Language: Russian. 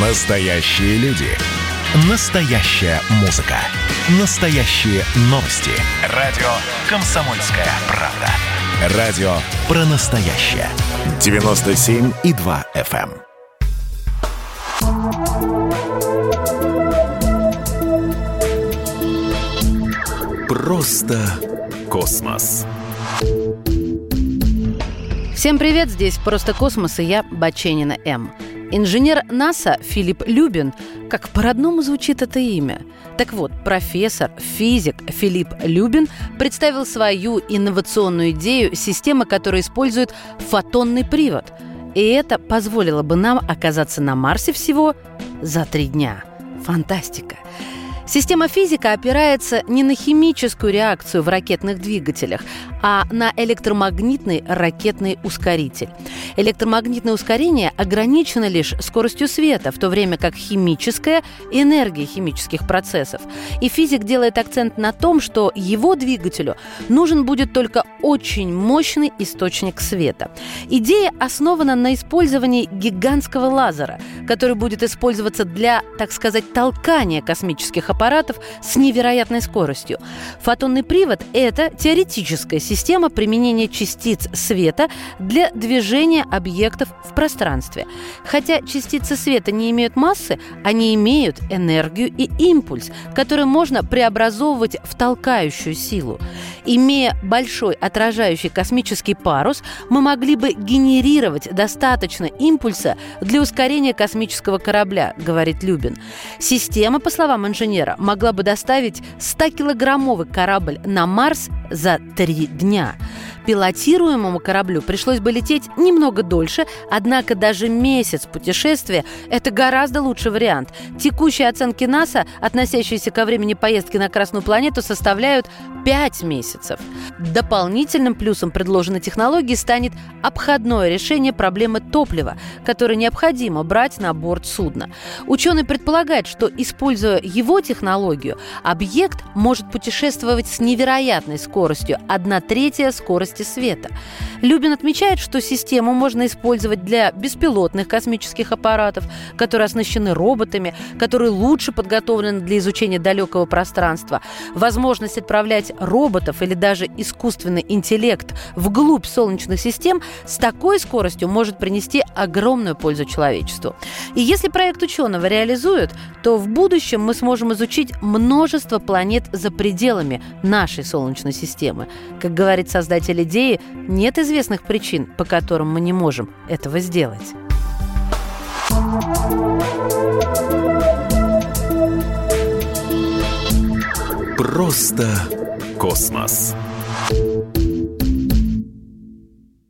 Настоящие люди. Настоящая музыка. Настоящие новости. Радио «Комсомольская правда». Радио про настоящее. 97,2 FM. Просто космос. Всем привет, здесь «Просто космос» и я, Баченина М. Инженер НАСА Филипп Любин, как по-родному звучит это имя. Так вот, профессор, физик Филипп Любин представил свою инновационную идею системы, которая использует фотонный привод. И это позволило бы нам оказаться на Марсе всего за три дня. Фантастика! Система физика опирается не на химическую реакцию в ракетных двигателях, а на электромагнитный ракетный ускоритель. Электромагнитное ускорение ограничено лишь скоростью света, в то время как химическая – энергия химических процессов. И физик делает акцент на том, что его двигателю нужен будет только очень мощный источник света. Идея основана на использовании гигантского лазера, который будет использоваться для, так сказать, толкания космических аппаратов с невероятной скоростью. Фотонный привод – это теоретическая система применения частиц света для движения объектов в пространстве. Хотя частицы света не имеют массы, они имеют энергию и импульс, который можно преобразовывать в толкающую силу. Имея большой отражающий космический парус, мы могли бы генерировать достаточно импульса для ускорения космического корабля, говорит Любин. Система, по словам инженера, могла бы доставить 100-килограммовый корабль на Марс за три дня. Пилотируемому кораблю пришлось бы лететь немного дольше, однако даже месяц путешествия – это гораздо лучший вариант. Текущие оценки НАСА, относящиеся ко времени поездки на Красную планету, составляют 5 месяцев. Дополнительным плюсом предложенной технологии станет обходное решение проблемы топлива, которое необходимо брать на борт судна. Ученый предполагает, что, используя его технологию, объект может путешествовать с невероятной скоростью – 1 третья скорости света. Любин отмечает, что систему можно использовать для беспилотных космических аппаратов, которые оснащены роботами, которые лучше подготовлены для изучения далекого пространства. Возможность отправлять роботов или даже искусственный интеллект вглубь Солнечных систем с такой скоростью может принести огромную пользу человечеству. И если проект ученого реализуют, то в будущем мы сможем изучить множество планет за пределами нашей Солнечной системы. Как говорит создатель идеи, нет известных причин, по которым мы не можем этого сделать. Просто космос.